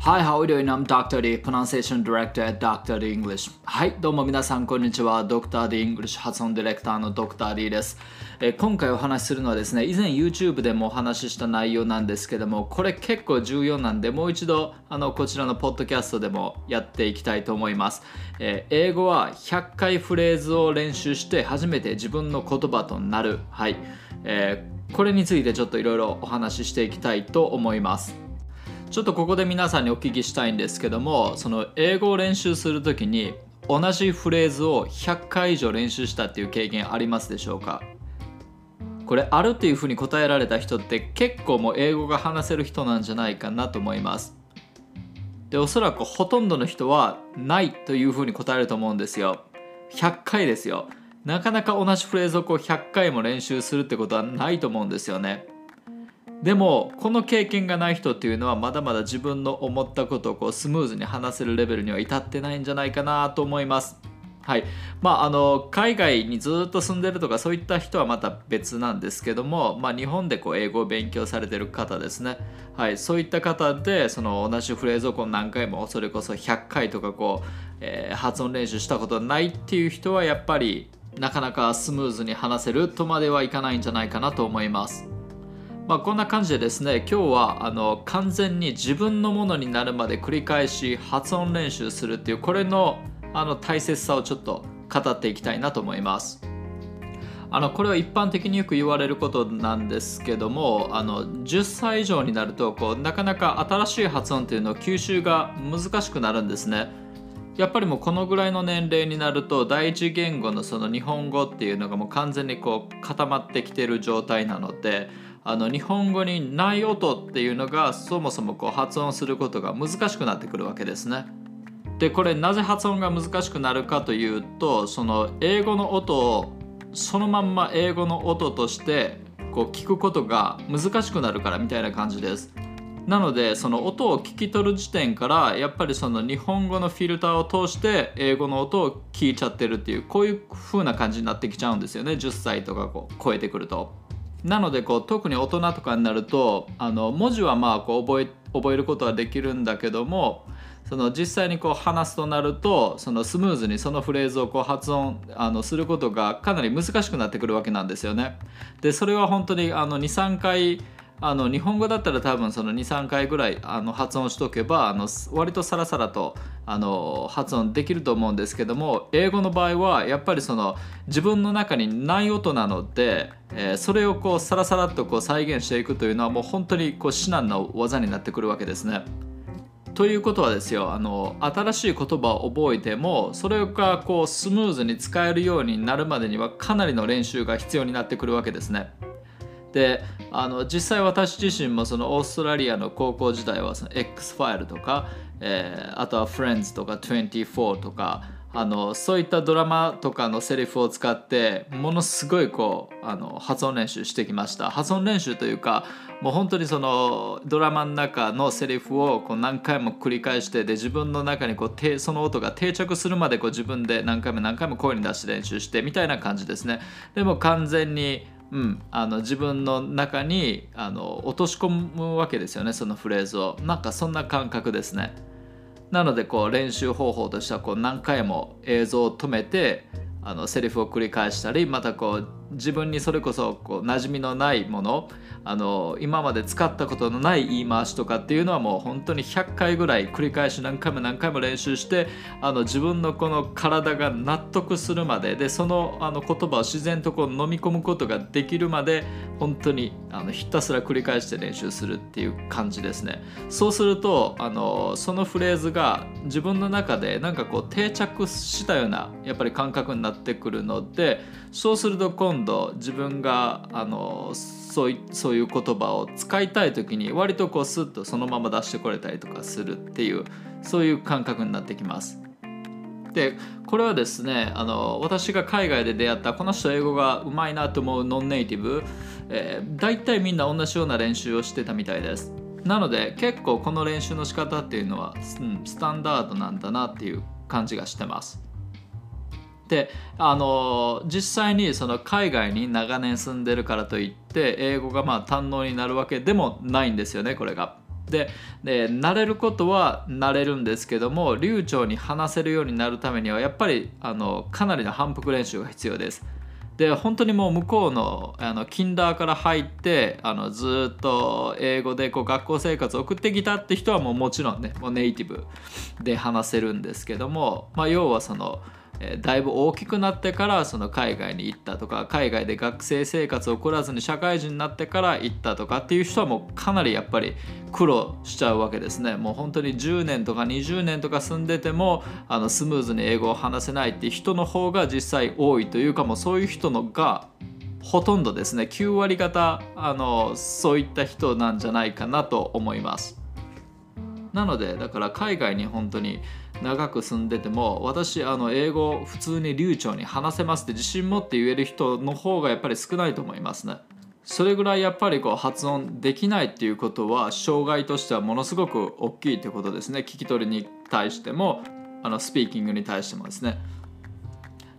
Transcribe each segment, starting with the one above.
Hi, how are you doing? I'm Dr. D, Pronunciation Director at Dr. D English. はい、どうも皆さん、こんにちは。Dr. D English 発音ディレクターの Dr. D です、えー今回お話しするのはですね、以前 YouTube でもお話しした内容なんですけども、これ結構重要なんで、もう一度あのこちらのポッドキャストでもやっていきたいと思います。えー英語は100回フレーズを練習して初めて自分の言葉となる。はい。えーこれについてちょっといろいろお話ししていきたいと思います。ちょっとここで皆さんにお聞きしたいんですけどもその英語を練習するときに同じフレーズを100回以上練習したっていう経験ありますでしょうか？これあるっていうふうに答えられた人って結構もう英語が話せる人なんじゃないかなと思います。でおそらくほとんどの人はないというふうに答えると思うんですよ。100回ですよ。なかなか同じフレーズをこう100回も練習するってことはないと思うんですよね。でもこの経験がない人っていうのはまだまだ自分の思ったことをこうスムーズに話せるレベルには至ってないんじゃないかなと思います。はいまあ、あの海外にずっと住んでるとかそういった人はまた別なんですけども、まあ、日本でこう英語を勉強されてる方ですね、はい、そういった方でその同じフレーズをこう何回もそれこそ100回とかこう、えー発音練習したことないっていう人はやっぱりなかなかスムーズに話せるとまではいかないんじゃないかなと思います。まあ、こんな感じでですね今日はあの完全に自分のものになるまで繰り返し発音練習するっていうこれのあの大切さをちょっと語っていきたいなと思います。あのこれは一般的によく言われることなんですけどもあの10歳以上になるとこうなかなか新しい発音っていうのを吸収が難しくなるんですね。やっぱりもうこのぐらいの年齢になると第一言語のその日本語っていうのがもう完全にこう固まってきてる状態なのであの日本語にない音っていうのがそもそもこう発音することが難しくなってくるわけですね。でこれなぜ発音が難しくなるかというとその英語の音をそのまんま英語の音としてこう聞くことが難しくなるからみたいな感じです。なのでその音を聞き取る時点からやっぱりその日本語のフィルターを通して英語の音を聞いちゃってるっていうこういう風な感じになってきちゃうんですよね10歳とかこう超えてくると。なのでこう特に大人とかになるとあの文字はまあこう覚え覚えることはできるんだけどもその実際にこう話すとなるとそのスムーズにそのフレーズをこう発音あのすることがかなり難しくなってくるわけなんですよね。でそれは本当に23回あの日本語だったら多分その23回ぐらいあの発音しとけばあの割とサラサラとあの発音できると思うんですけども英語の場合はやっぱりその自分の中にない音なので、えーそれをこうサラサラっとこう再現していくというのはもう本当にこう至難の技になってくるわけですね。ということはですよあの新しい言葉を覚えてもそれがこうスムーズに使えるようになるまでにはかなりの練習が必要になってくるわけですね。であの実際私自身もそのオーストラリアの高校時代はその X ファイルとか、えーあとは Friends とか24とかあのそういったドラマとかのセリフを使ってものすごいこうあの発音練習してきました。発音練習というかもう本当にそのドラマの中のセリフをこう何回も繰り返してで自分の中にこうその音が定着するまでこう自分で何回も何回も声に出して練習してみたいな感じですね。でも完全にうん、あの自分の中にあの落とし込むわけですよねそのフレーズを。なんかそんな感覚ですね。なのでこう練習方法としてはこう何回も映像を止めてあのセリフを繰り返したりまたこう自分にそれこそこう馴染みのないものあの今まで使ったことのない言い回しとかっていうのはもう本当に100回ぐらい繰り返し何回も何回も練習してあの自分のこの体が納得するまででそのあの言葉を自然とこう飲み込むことができるまで本当にあのひたすら繰り返して練習するっていう感じですね。そうするとあのそのフレーズが自分の中でなんかこう定着したようなやっぱり感覚になってくるのでそうすると今度自分があのそういそういう言葉を使いたい時に割とこうスッとそのまま出してこれたりとかするっていうそういう感覚になってきます。でこれはですねあの私が海外で出会ったこの人英語がうまいなと思うノンネイティブ、えー、大体みんな同じような練習をしてたみたいです。なので結構この練習の仕方っていうのは、うん、スタンダードなんだなっていう感じがしてます。であの実際にその海外に長年住んでるからといって英語がまあ堪能になるわけでもないんですよねこれが。でで慣れることは慣れるんですけども流暢に話せるようになるためにはやっぱりあのかなりの反復練習が必要です。で本当にもう向こうのあのキンダーから入ってあのずっと英語でこう学校生活を送ってきたって人はもうもちろんねもうネイティブで話せるんですけども、まあ、要はそのだいぶ大きくなってからその海外に行ったとか海外で学生生活を送らずに社会人になってから行ったとかっていう人はもうかなりやっぱり苦労しちゃうわけですね。もう本当に10年とか20年とか住んでてもあのスムーズに英語を話せないって人の方が実際多いというかもうそういう人のがほとんどですね。9割方あのそういった人なんじゃないかなと思います。なのでだから海外に本当に長く住んでても私あの英語普通に流暢に話せますって自信持って言える人の方がやっぱり少ないと思いますね。それぐらいやっぱりこう発音できないっていうことは障害としてはものすごく大きいってことですね。聞き取りに対してもあのスピーキングに対してもですね。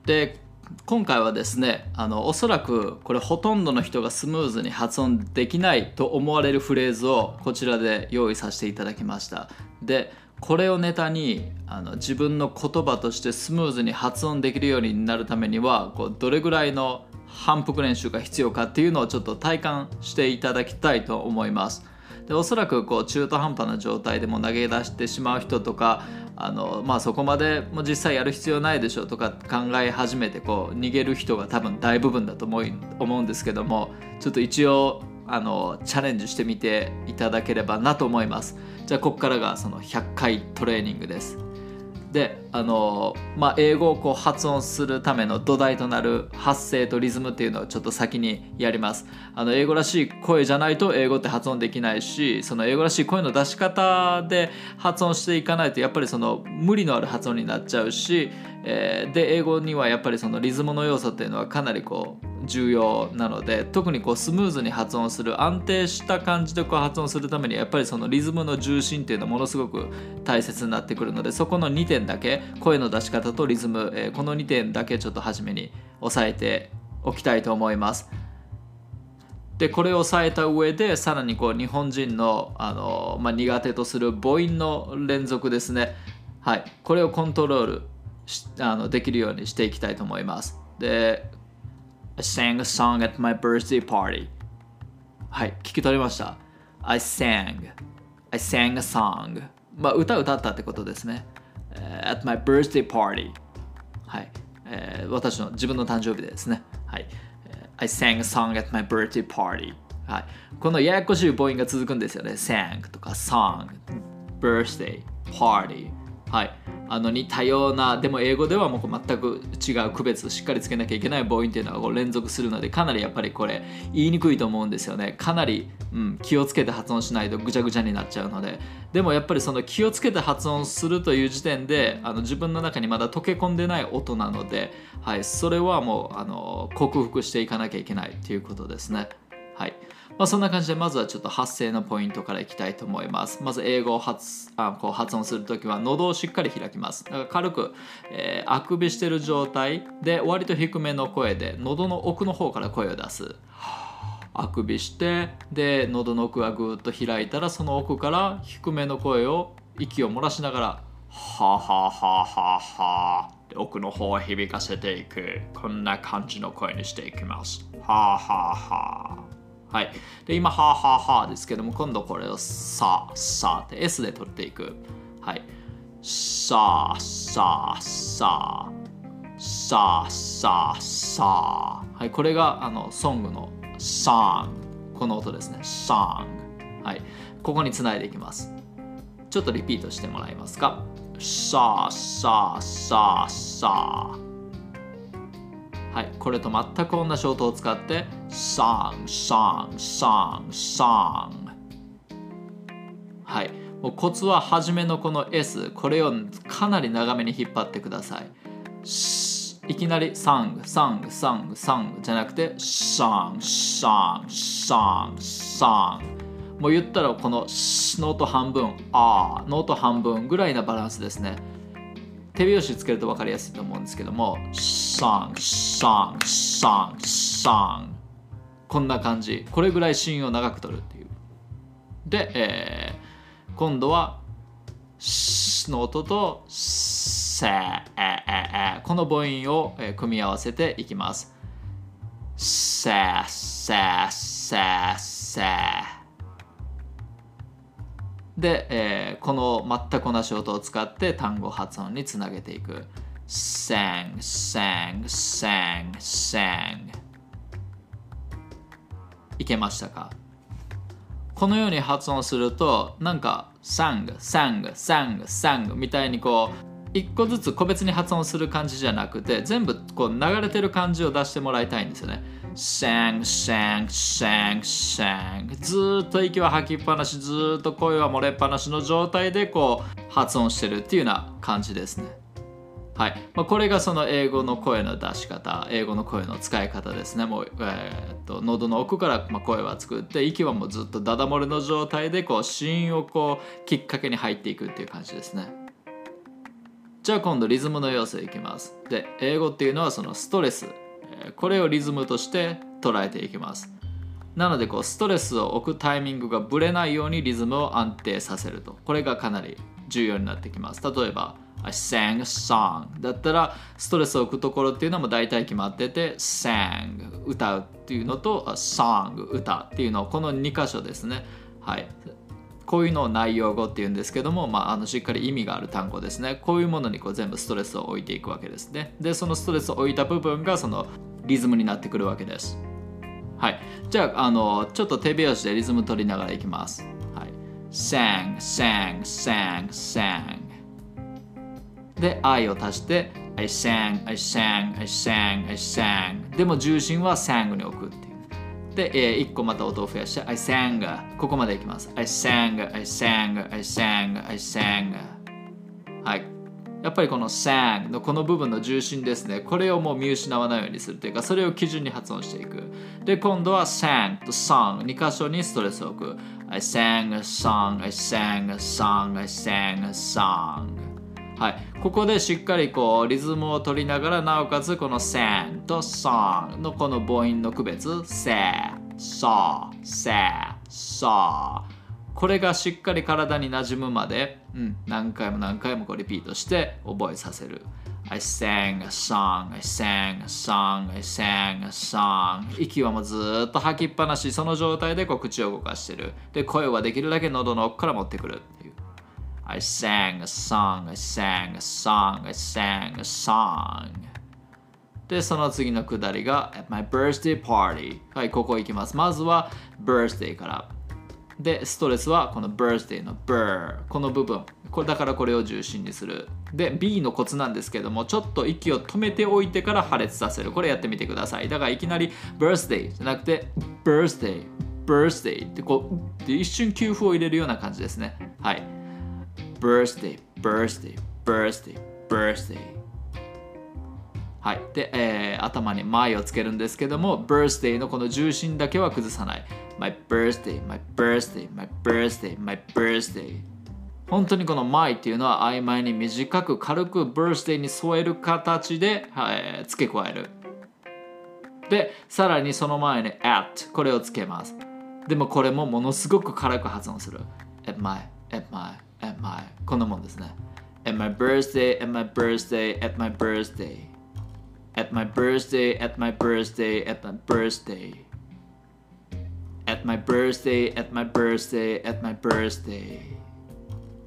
で今回はですねあのおそらくこれほとんどの人がスムーズに発音できないと思われるフレーズをこちらで用意させていただきました。でこれをネタにあの自分の言葉としてスムーズに発音できるようになるためにはこうどれぐらいの反復練習が必要かっていうのをちょっと体感していただきたいと思います。でおそらくこう中途半端な状態でも投げ出してしまう人とかあの、まあ、そこまでも実際やる必要ないでしょうとか考え始めてこう逃げる人が多分大部分だと思い思うんですけどもちょっと一応あのチャレンジしてみていただければなと思います。じゃあここからがその100回トレーニングですであのまあ英語をこう発音するための土台となる発声とリズムっていうのをちょっと先にやりますあの英語らしい声じゃないと英語って発音できないしその英語らしい声の出し方で発音していかないとやっぱりその無理のある発音になっちゃうし、えー、で英語にはやっぱりそのリズムの要素っていうのはかなりこう重要なので特にこうスムーズに発音する安定した感じでこう発音するためにやっぱりそのリズムの重心っていうのはものすごく大切になってくるのでそこの2点だけ声の出し方とリズム、えー、この2点だけちょっと初めに押さえておきたいと思います。でこれを押さえた上でさらにこう日本人のあの、まあ、苦手とする母音の連続ですね、はい、これをコントロール。あのできるようにしていきたいと思います。で I sang a song at my birthday party はい聞き取りました I sang I sang a song まあ歌歌ったってことですね、at my birthday party はい、えー、私の自分の誕生日ですねはい、I sang a song at my birthday party はい、このややこしい母音が続くんですよね sang とか song birthday party はいあの似たようなでも英語ではもう全く違う区別しっかりつけなきゃいけない母音っていうのがこう連続するのでかなりやっぱりこれ言いにくいと思うんですよね。かなり、うん、気をつけて発音しないとぐちゃぐちゃになっちゃうので。でもやっぱりその気をつけて発音するという時点であの自分の中にまだ溶け込んでない音なので、はい、それはもうあの克服していかなきゃいけないということですね。はい。まあ、そんな感じでまずはちょっと発声のポイントからいきたいと思います。まず英語を発あこう発音するときは喉をしっかり開きます。だから軽く、えー、あくびしてる状態で割と低めの声で喉の奥の方から声を出す。あくびしてで喉の奥がぐっと開いたらその奥から低めの声を息を漏らしながらははははは奥の方を響かせていくこんな感じの声にしていきますははははい。で、今、はははですけども、今度これをさ、さって S で取っていく。はい。さ、さ、さ、さ、さ、さ。はい。これが、あの、ソングの song。この音ですね。song。はい。ここにつないでいきます。ちょっとリピートしてもらえますか？さ、さ、さ、さ。はい、これと全く同じ音を使って song, song, song, song はい、もうコツは初めのこの S これをかなり長めに引っ張ってください。いきなり song, song, song, song じゃなくて song, song, song, song もう言ったらこのノート半分あノート半分ぐらいなバランスですね。手拍子つけると分かりやすいと思うんですけども song, song, song, song こんな感じ。これぐらい芯を長く取るっていう。で、え今度はしの音とせえええこの母音を組み合わせていきます。せせせせで、えー、この全く同じ音を使って単語発音につなげていく。sang sang sang sang いけましたか？このように発音するとなんか sang sang sang sang みたいにこう一個ずつ個別に発音する感じじゃなくて全部こう流れてる感じを出してもらいたいんですよね。Sang sang sang sang. ずっと息は吐きっぱなしずっと声は漏れっぱなしの状態でこう発音してるっていうような感じですね。はい。まあ、これがその英語の声の出し方英語の声の使い方ですね。もう、えー、っと喉の奥からま声は作って息はもうずっとダダ漏れの状態でこう芯をこうきっかけに入っていくっていう感じですね。じゃあ今度リズムの要素いきます。で英語っていうのはそのストレス。これをリズムとして捉えていきます。なのでこうストレスを置くタイミングがぶれないようにリズムを安定させると。これがかなり重要になってきます。例えば I sang a song だったらストレスを置くところっていうのも大体決まってて sang 歌うっていうのと song 歌っていうのこの2箇所ですね。はい。こういうのを内容語っていうんですけども、まあ、あのしっかり意味がある単語ですね。こういうものにこう全部ストレスを置いていくわけですね。でそのストレスを置いた部分がそのリズムになってくるわけです。はい。じゃああのちょっと手拍子でリズム取りながらいきます。はい。sang sang sang sang で I を足して I sang, I sang, I sang, I sang でも重心は sang に置くっていう。で、えー、1個また音を増やして I sang ここまでいきます。I sang, I sang, I sang, I sang はい。やっぱりこの sang のこの部分の重心ですね。これをもう見失わないようにするというかそれを基準に発音していく。で今度は sang と song2 箇所にストレスを置く。I sang a song, I sang a song, I sang a song. はい、ここでしっかりこうリズムを取りながらなおかつこの sang と song のこの母音の区別。say, saw, say, saw これがしっかり体に馴染むまで、うん、何回も何回もこうリピートして覚えさせる。I sang a song, I sang a song, I sang a song. 息はもうずっと吐きっぱなしその状態でこう口を動かしてる。で声はできるだけ喉の奥から持ってくるっていう。I sang a song, I sang a song, I sang a song. で、その次のくだりが At my birthday party はい、ここ行きます。まずは birthday からで、ストレスはこの birthday の bur この部分。これだからこれを重心にする。で B のコツなんですけどもちょっと息を止めておいてから破裂させる。これやってみてください。だからいきなり birthday じゃなくて birthday birthday ってこうで一瞬給付を入れるような感じですね。はい。birthday, birthday, birthday, birthday はい。で、えー、頭に my をつけるんですけども、birthday のこの重心だけは崩さない。my birthday, my birthday, my birthday, my birthday 本当にこの my っていうのは曖昧に短く軽く birthday に添える形で、はい、付け加える。で、さらにその前に at これをつけます。でもこれもものすごく軽く発音する。at my, at my at my こんなもんですね at my birthday at my birthday at my birthday at my birthday at my birthday at my birthday at my birthday at my birthday at my birthday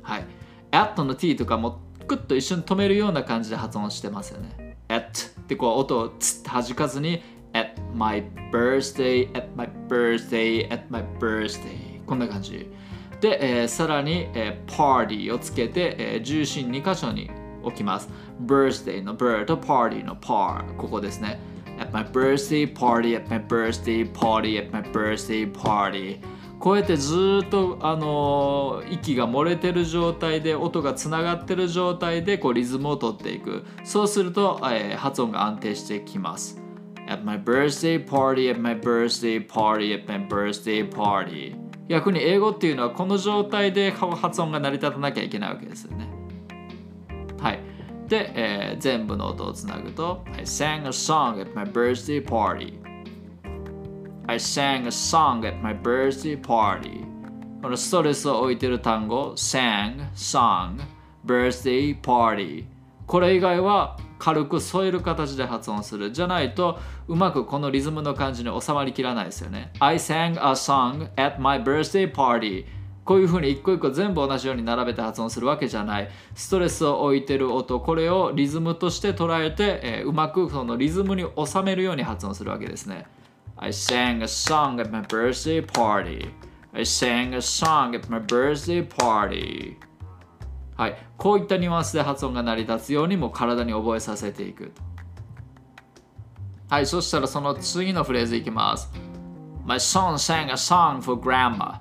はい at の t とかもクッと一瞬止めるような感じで発音してますよね at ってこう音をつって弾かずに at my birthday at my birthday at my birthday こんな感じで、えー、さらに、えー、party をつけて、えー、重心2箇所に置きます。birthday の bird と party の par ここですね。at my birthday party, at my birthday party, at my birthday party こうやってずっと、あの、息が漏れてる状態で音がつながってる状態でこうリズムをとっていくそうすると、えー、発音が安定してきます At my birthday party, at my birthday party, at my birthday party 逆に英語っていうのはこの状態で発音が成り立たなきゃいけないわけですよね。で、えー、全部の音をつなぐと I sang a song at my birthday party I sang a song at my birthday party このストレスを置いてる単語 sang, song, birthday, party これ以外は軽く添える形で発音するじゃないとうまくこのリズムの感じに収まりきらないですよね I sang a song at my birthday party こういうふうに一個一個全部同じように並べて発音するわけじゃない。ストレスを置いてる音これをリズムとして捉えて、えー、うまくそのリズムに収めるように発音するわけですね。I sang a song at my birthday party. I sang a song at my birthday party. はい、こういったニュアンスで発音が成り立つようにも体に覚えさせていく。はい、そしたらその次のフレーズいきます。My son sang a song for grandma.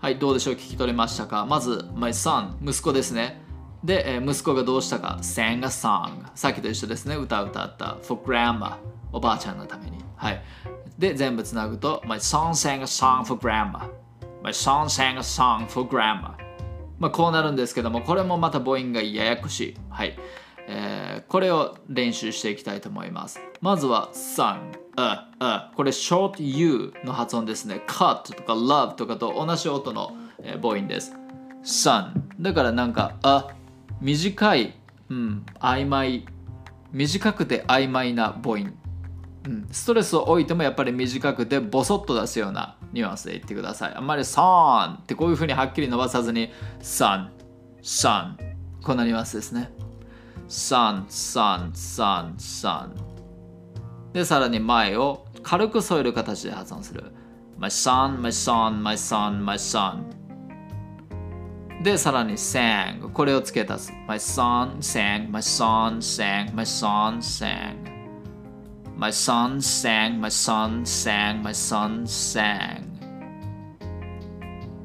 はい、どうでしょう？聞き取れましたか？まず、My son 息子ですね。で、え息子がどうしたか？Sang a song さっきと一緒ですね。歌歌った。For grandma おばあちゃんのために。はい。で全部つなぐと My son sang a song for grandma My son sang a song for grandma まあこうなるんですけどもこれもまた母音がややこしい。はい。えー、これを練習していきたいと思います。まずは son ああ。これ short u の発音ですね。Cut とか love とかと同じ音の、えー、母音です。son だからなんかあ短い、うん、曖昧。短くて曖昧な母音うん、ストレスを置いてもやっぱり短くてボソッと出すようなニュアンスで言ってください。あんまり son ってこういうふうにはっきり伸ばさずに son, son こんなニュアンスですね。Son, son, son, son で、さらに前を軽く添える形で発音する。my son, my son, my son, my son で、さらに sang これを付け足す。my son sang, my son sang, my son sang My son sang, my son sang, my son sang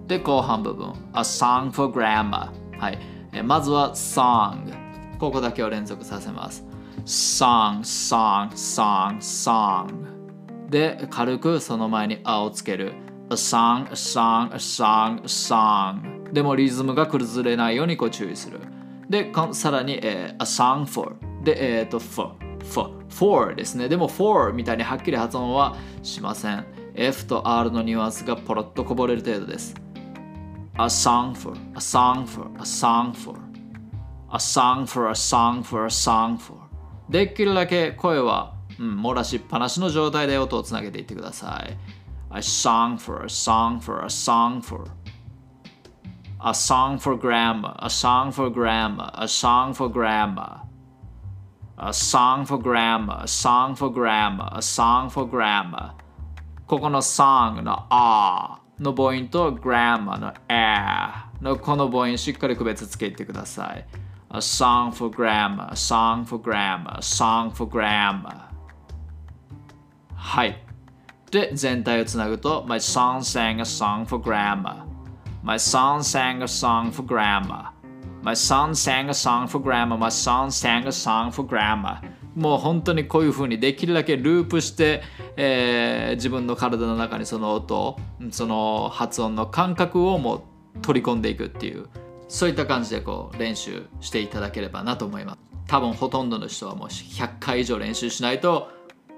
で後半部分 A song for grammar はいまずは song ここだけを連続させます。song, song, song, song. で軽くその前に「あ」をつける。A song, a song, a song, a song. でもリズムが崩れないようにご注意する。でさらに、えー、A song for. で、えっ、ー、と for for, for ですね。でも for みたいにはっきり発音はしません。F と R のニュアンスがポロッとこぼれる程度です。A song for, a song for, a song for, a song for, a song for, a song for できるだけ声は、うん、漏らしっぱなしの状態で音をつなげていってください。A song for, a song for, a song for A song for grammar, a song for grammar, a song for grammar A song for grammar, a song for grammar, a song for grammar ここの song の a の母音と grammar の a のこの母音しっかり区別つけてください A song for grammar, a song for grammar, a song for grammar はいで全体をつなぐと My son sang a song for grammar My son sang a song for grammar My son sang a song for grammar. My son sang a song for grammar. もう本当にこういうふうにできるだけループして、えー、自分の体の中にその音その発音の感覚をもう取り込んでいくっていうそういった感じでこう練習していただければなと思います。多分ほとんどの人はもう100回以上練習しないと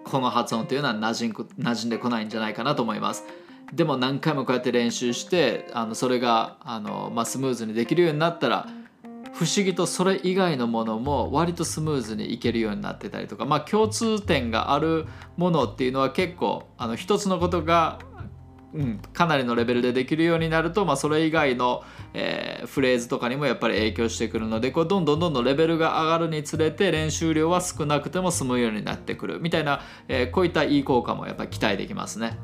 この発音というのは馴染馴染んでこないんじゃないかなと思います。でも何回もこうやって練習してあのそれがあの、まあ、スムーズにできるようになったら不思議とそれ以外のものも割とスムーズにいけるようになってたりとかまあ共通点があるものっていうのは結構あの一つのことが、うん、かなりのレベルでできるようになると、まあ、それ以外の、えー、フレーズとかにもやっぱり影響してくるのでこうどんどんどんどんレベルが上がるにつれて練習量は少なくても済むようになってくるみたいな、えー、こういったいい効果もやっぱり期待できますね。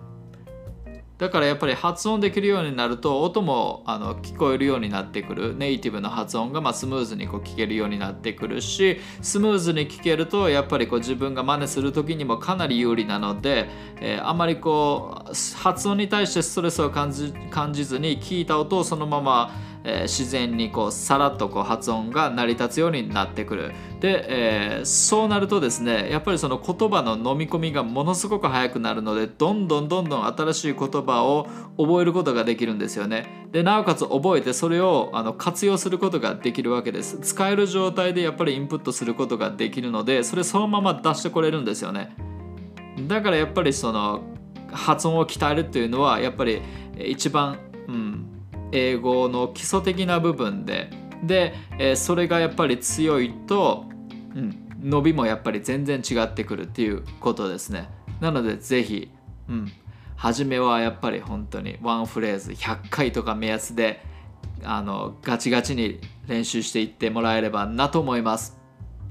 だからやっぱり発音できるようになると音もあの聞こえるようになってくる。ネイティブの発音がまスムーズにこう聞けるようになってくるしスムーズに聞けるとやっぱりこう自分が真似する時にもかなり有利なので、えー、あまりこう発音に対してストレスを感じ感じずに聞いた音をそのままえー、自然にこうさらっとこう発音が成り立つようになってくる。で、えー、そうなるとですねやっぱりその言葉の飲み込みがものすごく速くなるのでどんどんどんどん新しい言葉を覚えることができるんですよね。でなおかつ覚えてそれをあの活用することができるわけです。使える状態でやっぱりインプットすることができるのでそれそのまま出してこれるんですよね。だからやっぱりその発音を鍛えるっていうのはやっぱり一番、英語の基礎的な部分で。で、えー、それがやっぱり強いと、うん、伸びもやっぱり全然違ってくるっていうことですね。なのでぜひ、うん、初めはやっぱり本当にワンフレーズ100回とか目安であのガチガチに練習していってもらえればなと思います。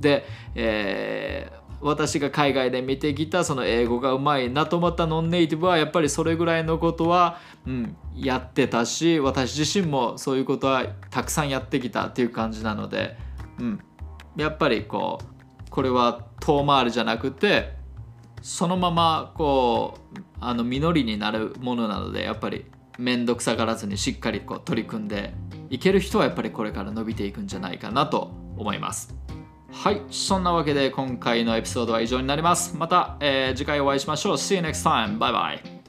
で、えー私が海外で見てきたその英語がうまいなと思ったノンネイティブはやっぱりそれぐらいのことは、うん、やってたし私自身もそういうことはたくさんやってきたっていう感じなので、うん、やっぱりこうこれは遠回りじゃなくてそのままこうあの実りになるものなのでやっぱり面倒くさがらずにしっかりこう取り組んでいける人はやっぱりこれから伸びていくんじゃないかなと思います。はい、そんなわけで今回のエピソードは以上になります。また、えー、次回お会いしましょう。See you next time. Bye bye.